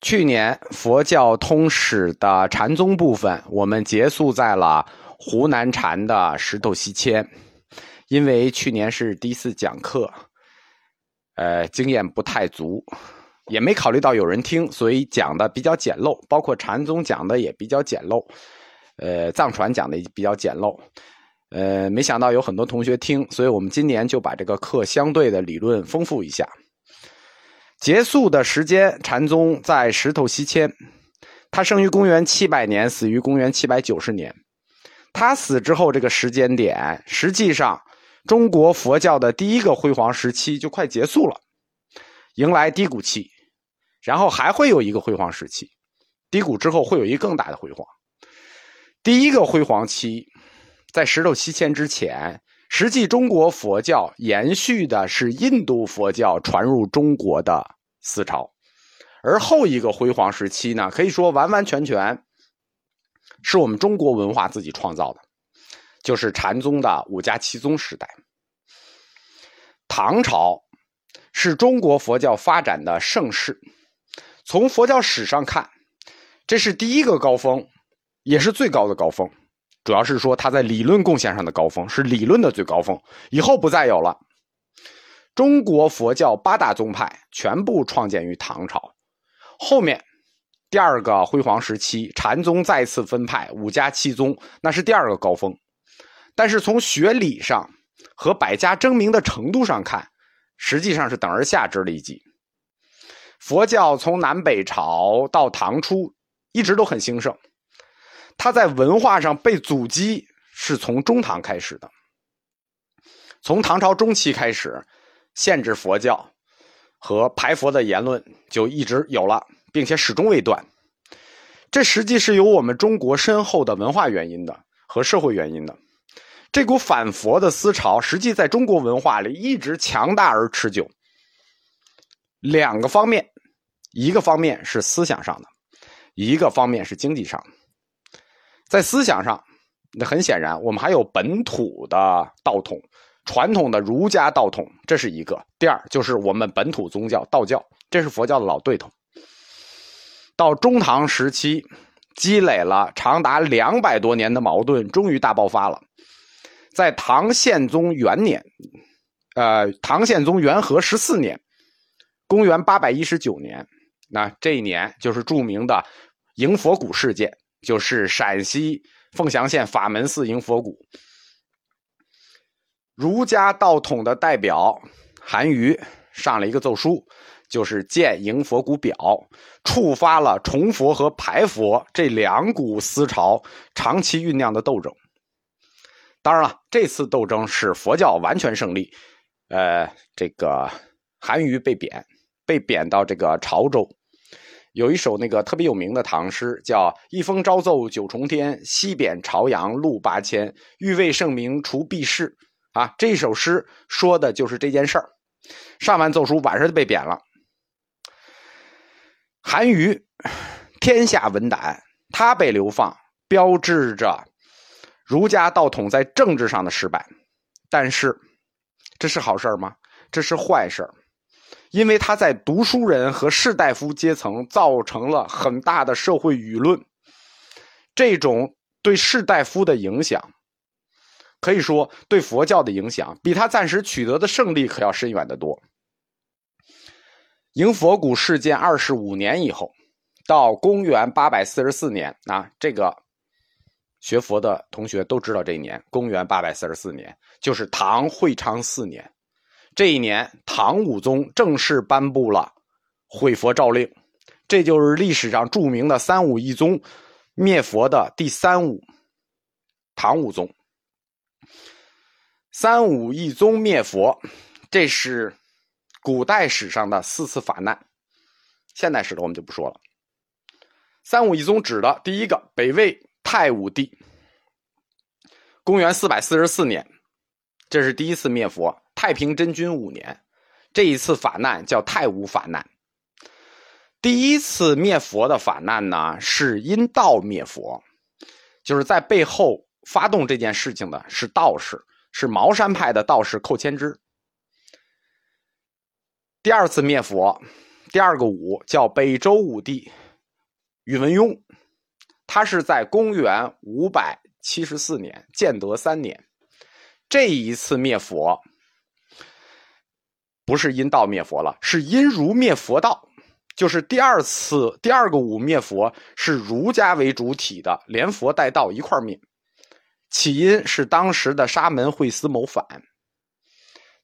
去年佛教通史的禅宗部分，我们结束在了湖南禅的石头西迁。因为去年是第一次讲课，呃，经验不太足，也没考虑到有人听，所以讲的比较简陋。包括禅宗讲的也比较简陋，呃，藏传讲的也比较简陋。呃，没想到有很多同学听，所以我们今年就把这个课相对的理论丰富一下。结束的时间，禅宗在石头西迁，他生于公元七百年，死于公元七百九十年。他死之后，这个时间点，实际上中国佛教的第一个辉煌时期就快结束了，迎来低谷期，然后还会有一个辉煌时期，低谷之后会有一个更大的辉煌。第一个辉煌期，在石头西迁之前。实际中国佛教延续的是印度佛教传入中国的思潮，而后一个辉煌时期呢，可以说完完全全是我们中国文化自己创造的，就是禅宗的五家七宗时代。唐朝是中国佛教发展的盛世，从佛教史上看，这是第一个高峰，也是最高的高峰。主要是说他在理论贡献上的高峰是理论的最高峰，以后不再有了。中国佛教八大宗派全部创建于唐朝，后面第二个辉煌时期，禅宗再次分派五家七宗，那是第二个高峰。但是从学理上和百家争鸣的程度上看，实际上是等而下之的一级。佛教从南北朝到唐初一直都很兴盛。他在文化上被阻击，是从中唐开始的。从唐朝中期开始，限制佛教和排佛的言论就一直有了，并且始终未断。这实际是有我们中国深厚的文化原因的和社会原因的。这股反佛的思潮，实际在中国文化里一直强大而持久。两个方面，一个方面是思想上的，一个方面是经济上的。在思想上，那很显然，我们还有本土的道统，传统的儒家道统，这是一个。第二，就是我们本土宗教道教，这是佛教的老对头。到中唐时期，积累了长达两百多年的矛盾，终于大爆发了。在唐宪宗元年，呃，唐宪宗元和十四年，公元八百一十九年，那这一年就是著名的迎佛骨事件。就是陕西凤翔县法门寺迎佛骨，儒家道统的代表韩愈上了一个奏书，就是建迎佛骨表，触发了崇佛和排佛这两股思潮长期酝酿的斗争。当然了，这次斗争是佛教完全胜利，呃，这个韩愈被贬，被贬到这个潮州。有一首那个特别有名的唐诗，叫“一封朝奏九重天，西贬朝阳路八千。欲为圣明除弊事”，啊，这首诗说的就是这件事儿。上完奏书，晚上就被贬了。韩愈天下闻胆，他被流放，标志着儒家道统在政治上的失败。但是，这是好事吗？这是坏事儿因为他在读书人和士大夫阶层造成了很大的社会舆论，这种对士大夫的影响，可以说对佛教的影响，比他暂时取得的胜利可要深远得多。迎佛骨事件二十五年以后，到公元八百四十四年啊，这个学佛的同学都知道这一年，公元八百四十四年就是唐会昌四年。这一年，唐武宗正式颁布了毁佛诏令，这就是历史上著名的三武一宗灭佛的第三武。唐武宗三武一宗灭佛，这是古代史上的四次法难，现代史的我们就不说了。三武一宗指的第一个北魏太武帝，公元四百四十四年，这是第一次灭佛。太平真君五年，这一次法难叫太武法难。第一次灭佛的法难呢，是因道灭佛，就是在背后发动这件事情的是道士，是茅山派的道士寇谦之。第二次灭佛，第二个武叫北周武帝宇文邕，他是在公元五百七十四年建德三年，这一次灭佛不是因道灭佛了，是因儒灭佛道。就是第二次第二个武灭佛是儒家为主体的，连佛带道一块灭。起因是当时的沙门惠思谋反。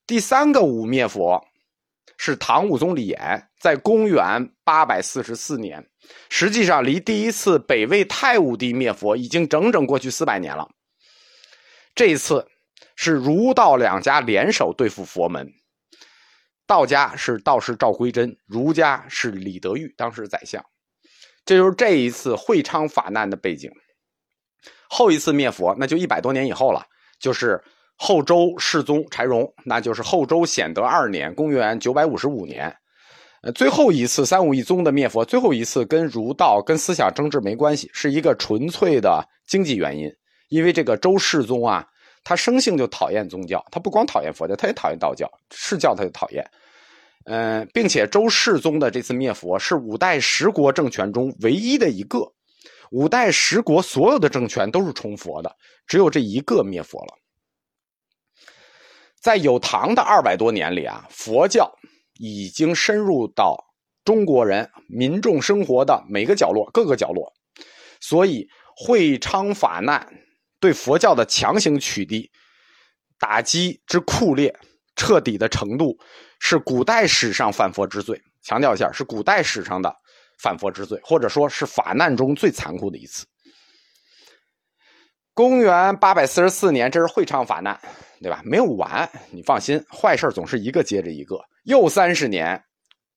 第三个武灭佛是唐武宗李炎在公元八百四十四年，实际上离第一次北魏太武帝灭佛已经整整过去四百年了。这一次是儒道两家联手对付佛门。道家是道士赵归真，儒家是李德裕，当时宰相。这就是这一次会昌法难的背景。后一次灭佛，那就一百多年以后了，就是后周世宗柴荣，那就是后周显德二年，公元九百五十五年。呃，最后一次三武一宗的灭佛，最后一次跟儒道跟思想争执没关系，是一个纯粹的经济原因。因为这个周世宗啊。他生性就讨厌宗教，他不光讨厌佛教，他也讨厌道教，是教他就讨厌。嗯，并且周世宗的这次灭佛是五代十国政权中唯一的一个，五代十国所有的政权都是崇佛的，只有这一个灭佛了。在有唐的二百多年里啊，佛教已经深入到中国人民众生活的每个角落、各个角落，所以会昌法难。对佛教的强行取缔、打击之酷烈、彻底的程度，是古代史上反佛之最。强调一下，是古代史上的反佛之最，或者说是法难中最残酷的一次。公元八百四十四年，这是会昌法难，对吧？没有完，你放心，坏事总是一个接着一个。又三十年，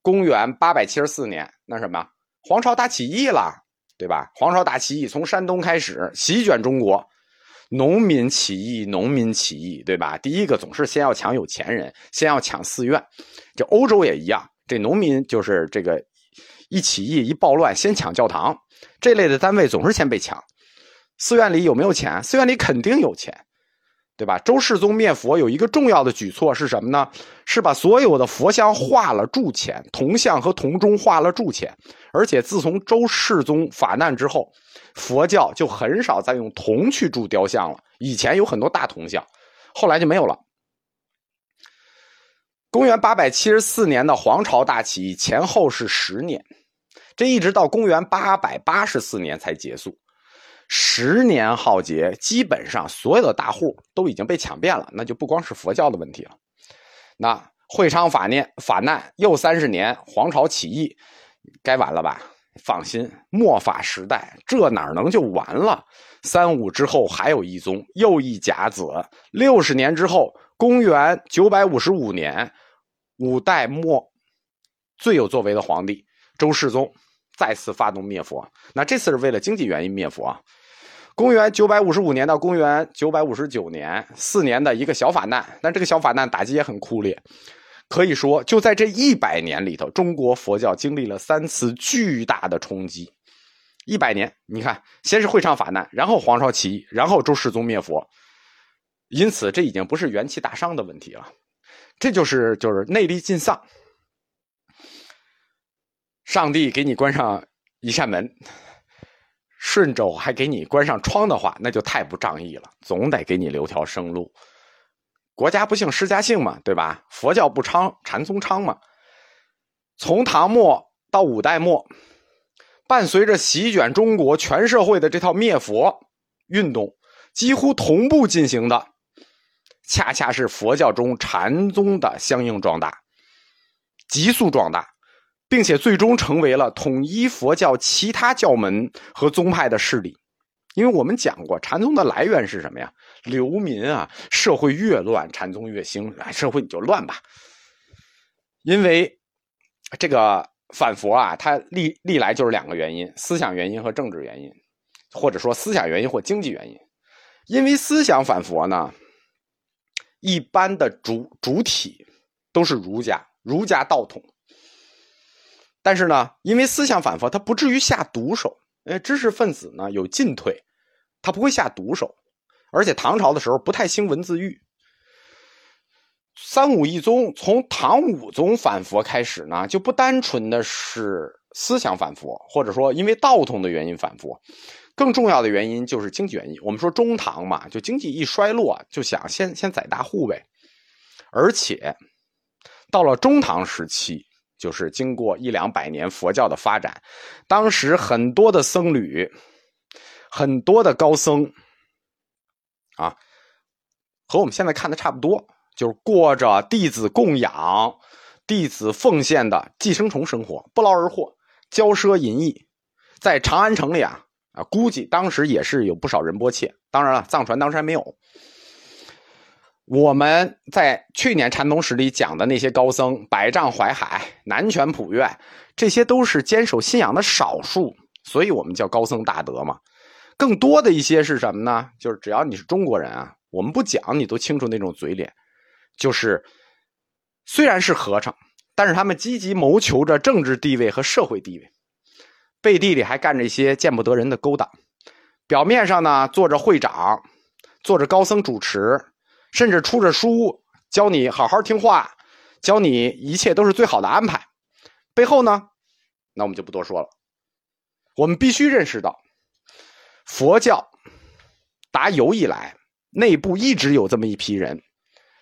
公元八百七十四年，那什么？黄巢大起义了，对吧？黄巢大起义从山东开始，席卷中国。农民起义，农民起义，对吧？第一个总是先要抢有钱人，先要抢寺院。这欧洲也一样，这农民就是这个一起义一暴乱，先抢教堂这类的单位总是先被抢。寺院里有没有钱？寺院里肯定有钱。对吧？周世宗灭佛有一个重要的举措是什么呢？是把所有的佛像化了铸钱，铜像和铜钟化了铸钱。而且自从周世宗法难之后，佛教就很少再用铜去铸雕像了。以前有很多大铜像，后来就没有了。公元八百七十四年的黄巢大起义前后是十年，这一直到公元八百八十四年才结束。十年浩劫，基本上所有的大户都已经被抢遍了，那就不光是佛教的问题了。那会昌法念法难又三十年，黄巢起义该完了吧？放心，末法时代这哪能就完了？三武之后还有一宗，又一甲子。六十年之后，公元九百五十五年，五代末最有作为的皇帝周世宗再次发动灭佛。那这次是为了经济原因灭佛。公元九百五十五年到公元九百五十九年，四年的一个小法难，但这个小法难打击也很酷烈。可以说，就在这一百年里头，中国佛教经历了三次巨大的冲击。一百年，你看，先是会昌法难，然后黄巢起义，然后周世宗灭佛。因此，这已经不是元气大伤的问题了，这就是就是内力尽丧。上帝给你关上一扇门。顺着还给你关上窗的话，那就太不仗义了。总得给你留条生路。国家不幸，施家幸嘛，对吧？佛教不昌，禅宗昌嘛。从唐末到五代末，伴随着席卷中国全社会的这套灭佛运动，几乎同步进行的，恰恰是佛教中禅宗的相应壮大，急速壮大。并且最终成为了统一佛教其他教门和宗派的势力，因为我们讲过，禅宗的来源是什么呀？流民啊，社会越乱，禅宗越兴，社会你就乱吧。因为这个反佛啊，它历历来就是两个原因：思想原因和政治原因，或者说思想原因或经济原因。因为思想反佛呢，一般的主主体都是儒家，儒家道统。但是呢，因为思想反佛，他不至于下毒手。因为知识分子呢有进退，他不会下毒手。而且唐朝的时候不太兴文字狱，三武一宗从唐武宗反佛开始呢，就不单纯的是思想反佛，或者说因为道统的原因反佛，更重要的原因就是经济原因。我们说中唐嘛，就经济一衰落，就想先先宰大户呗。而且到了中唐时期，就是经过一两百年佛教的发展，当时很多的僧侣，很多的高僧，啊，和我们现在看的差不多。就是过着弟子供养、弟子奉献的寄生虫生活，不劳而获，骄奢淫逸，在长安城里啊啊，估计当时也是有不少仁波切。当然了，藏传当时还没有。我们在去年禅宗史里讲的那些高僧，百丈怀海、南泉普愿，这些都是坚守信仰的少数，所以我们叫高僧大德嘛。更多的一些是什么呢？就是只要你是中国人啊，我们不讲，你都清楚那种嘴脸。就是虽然是和尚，但是他们积极谋求着政治地位和社会地位，背地里还干着一些见不得人的勾当。表面上呢，做着会长，做着高僧主持，甚至出着书教你好好听话，教你一切都是最好的安排。背后呢，那我们就不多说了。我们必须认识到，佛教打有以来，内部一直有这么一批人。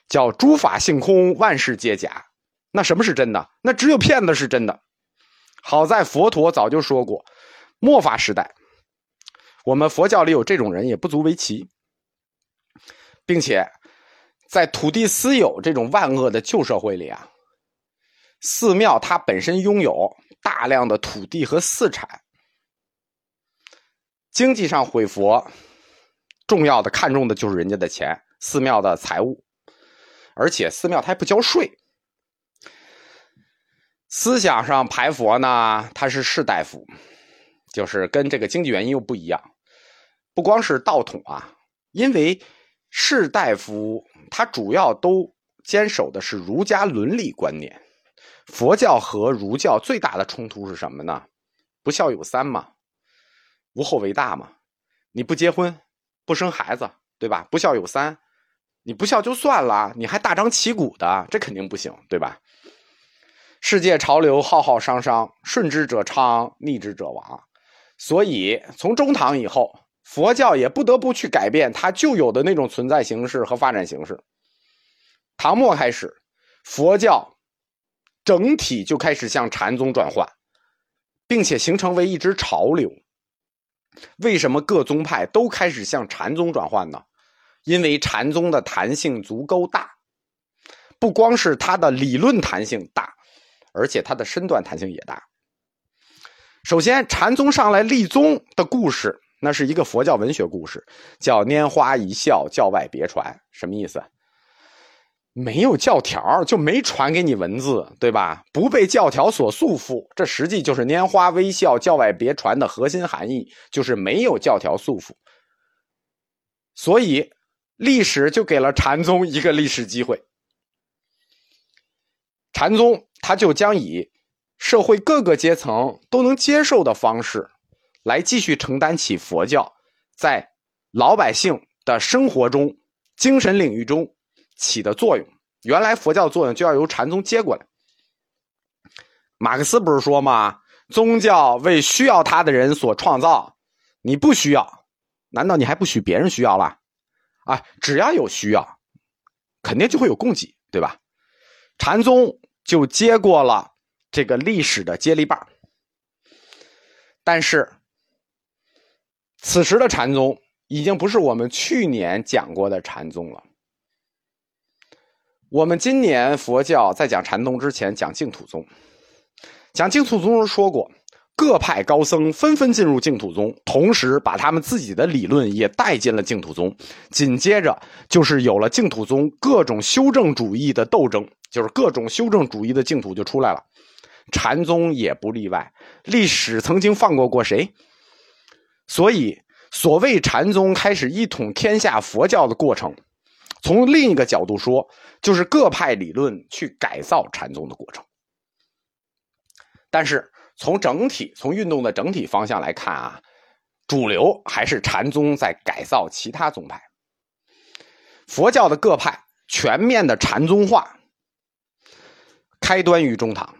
叫诸法性空，万事皆假。那什么是真的？那只有骗子是真的。好在佛陀早就说过，末法时代，我们佛教里有这种人也不足为奇，并且在土地私有这种万恶的旧社会里啊，寺庙它本身拥有大量的土地和私产，经济上毁佛，重要的看重的就是人家的钱，寺庙的财物。而且寺庙它还不交税，思想上排佛呢，它是士大夫，就是跟这个经济原因又不一样。不光是道统啊，因为士大夫他主要都坚守的是儒家伦理观念。佛教和儒教最大的冲突是什么呢？不孝有三嘛，无后为大嘛。你不结婚，不生孩子，对吧？不孝有三。你不孝就算了，你还大张旗鼓的，这肯定不行，对吧？世界潮流浩浩汤汤，顺之者昌，逆之者亡。所以从中唐以后，佛教也不得不去改变它旧有的那种存在形式和发展形式。唐末开始，佛教整体就开始向禅宗转换，并且形成为一支潮流。为什么各宗派都开始向禅宗转换呢？因为禅宗的弹性足够大，不光是它的理论弹性大，而且它的身段弹性也大。首先，禅宗上来立宗的故事，那是一个佛教文学故事，叫“拈花一笑，教外别传”。什么意思？没有教条，就没传给你文字，对吧？不被教条所束缚，这实际就是“拈花微笑，教外别传”的核心含义，就是没有教条束缚。所以。历史就给了禅宗一个历史机会，禅宗他就将以社会各个阶层都能接受的方式，来继续承担起佛教在老百姓的生活中、精神领域中起的作用。原来佛教作用就要由禅宗接过来。马克思不是说吗？宗教为需要他的人所创造，你不需要，难道你还不许别人需要了？啊，只要有需要，肯定就会有供给，对吧？禅宗就接过了这个历史的接力棒。但是，此时的禅宗已经不是我们去年讲过的禅宗了。我们今年佛教在讲禅宗之前讲净土宗，讲净土宗时说过。各派高僧纷纷进入净土宗，同时把他们自己的理论也带进了净土宗。紧接着就是有了净土宗各种修正主义的斗争，就是各种修正主义的净土就出来了。禅宗也不例外。历史曾经放过过谁？所以，所谓禅宗开始一统天下佛教的过程，从另一个角度说，就是各派理论去改造禅宗的过程。但是。从整体、从运动的整体方向来看啊，主流还是禅宗在改造其他宗派。佛教的各派全面的禅宗化，开端于中唐。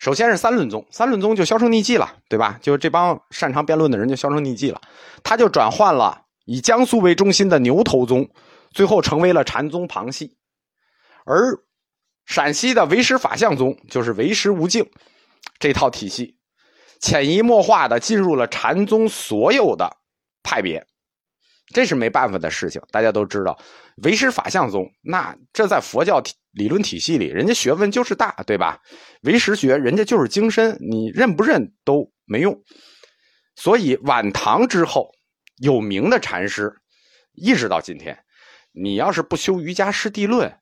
首先是三论宗，三论宗就销声匿迹了，对吧？就这帮擅长辩论的人就销声匿迹了，他就转换了以江苏为中心的牛头宗，最后成为了禅宗旁系。而陕西的唯识法相宗就是唯识无境这套体系，潜移默化的进入了禅宗所有的派别。这是没办法的事情，大家都知道，唯识法相宗，那这在佛教理论体系里，人家学问就是大，对吧？唯识学人家就是精深，你认不认都没用。所以晚唐之后，有名的禅师，一直到今天，你要是不修瑜伽师地论，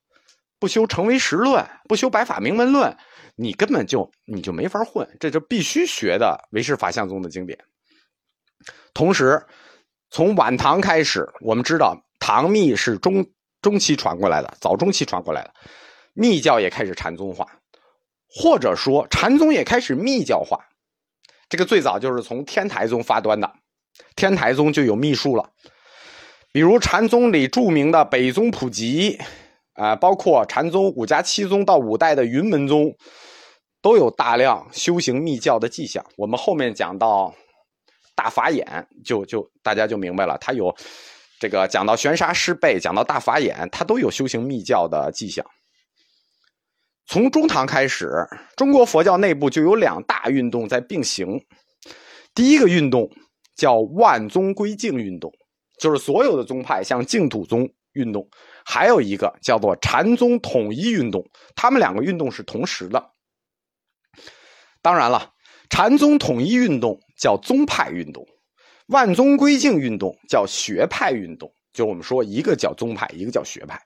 不修成唯识论，不修白法明门论，你根本就你就没法混，这就必须学的唯识法相宗的经典。同时。从晚唐开始，我们知道唐密是中中期传过来的，早中期传过来的，密教也开始禅宗化，或者说禅宗也开始密教化。这个最早就是从天台宗发端的，天台宗就有秘术了，比如禅宗里著名的北宗普吉，啊，包括禅宗五家七宗到五代的云门宗，都有大量修行密教的迹象。我们后面讲到。大法眼就就大家就明白了，他有这个讲到玄沙师背，讲到大法眼，他都有修行密教的迹象。从中唐开始，中国佛教内部就有两大运动在并行。第一个运动叫万宗归净运动，就是所有的宗派向净土宗运动；还有一个叫做禅宗统一运动，他们两个运动是同时的。当然了。禅宗统一运动叫宗派运动，万宗归净运动叫学派运动。就我们说，一个叫宗派，一个叫学派。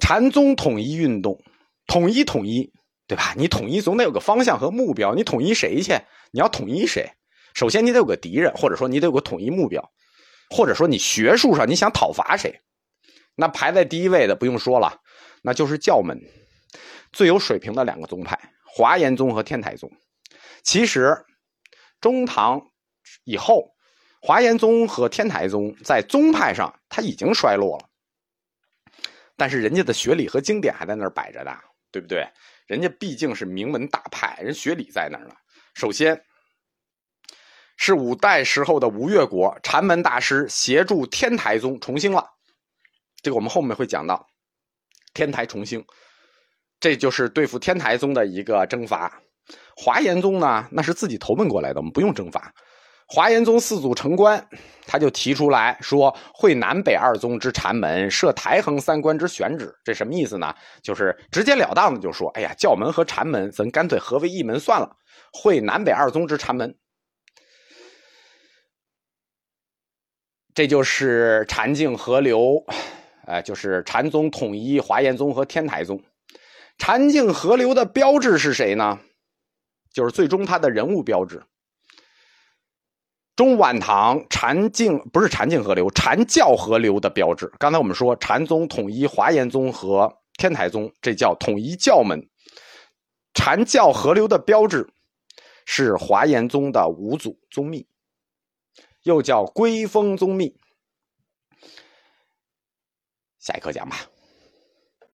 禅宗统一运动，统一统一，对吧？你统一总得有个方向和目标。你统一谁去？你要统一谁？首先你得有个敌人，或者说你得有个统一目标，或者说你学术上你想讨伐谁？那排在第一位的不用说了，那就是教门最有水平的两个宗派：华严宗和天台宗。其实，中唐以后，华严宗和天台宗在宗派上他已经衰落了，但是人家的学理和经典还在那儿摆着的，对不对？人家毕竟是名门大派，人学理在那儿呢。首先，是五代时候的吴越国禅门大师协助天台宗重兴了，这个我们后面会讲到，天台重兴，这就是对付天台宗的一个征伐。华严宗呢，那是自己投奔过来的，我们不用征伐。华严宗四祖成观，他就提出来说：“会南北二宗之禅门，设台衡三观之选址。”这什么意思呢？就是直截了当的就说：“哎呀，教门和禅门，咱干脆合为一门算了。会南北二宗之禅门，这就是禅净合流，哎，就是禅宗统一华严宗和天台宗。禅净合流的标志是谁呢？”就是最终他的人物标志。中晚唐禅净不是禅净合流，禅教合流的标志。刚才我们说禅宗统一华严宗和天台宗，这叫统一教门。禅教合流的标志是华严宗的五祖宗密，又叫归峰宗密。下一课讲吧。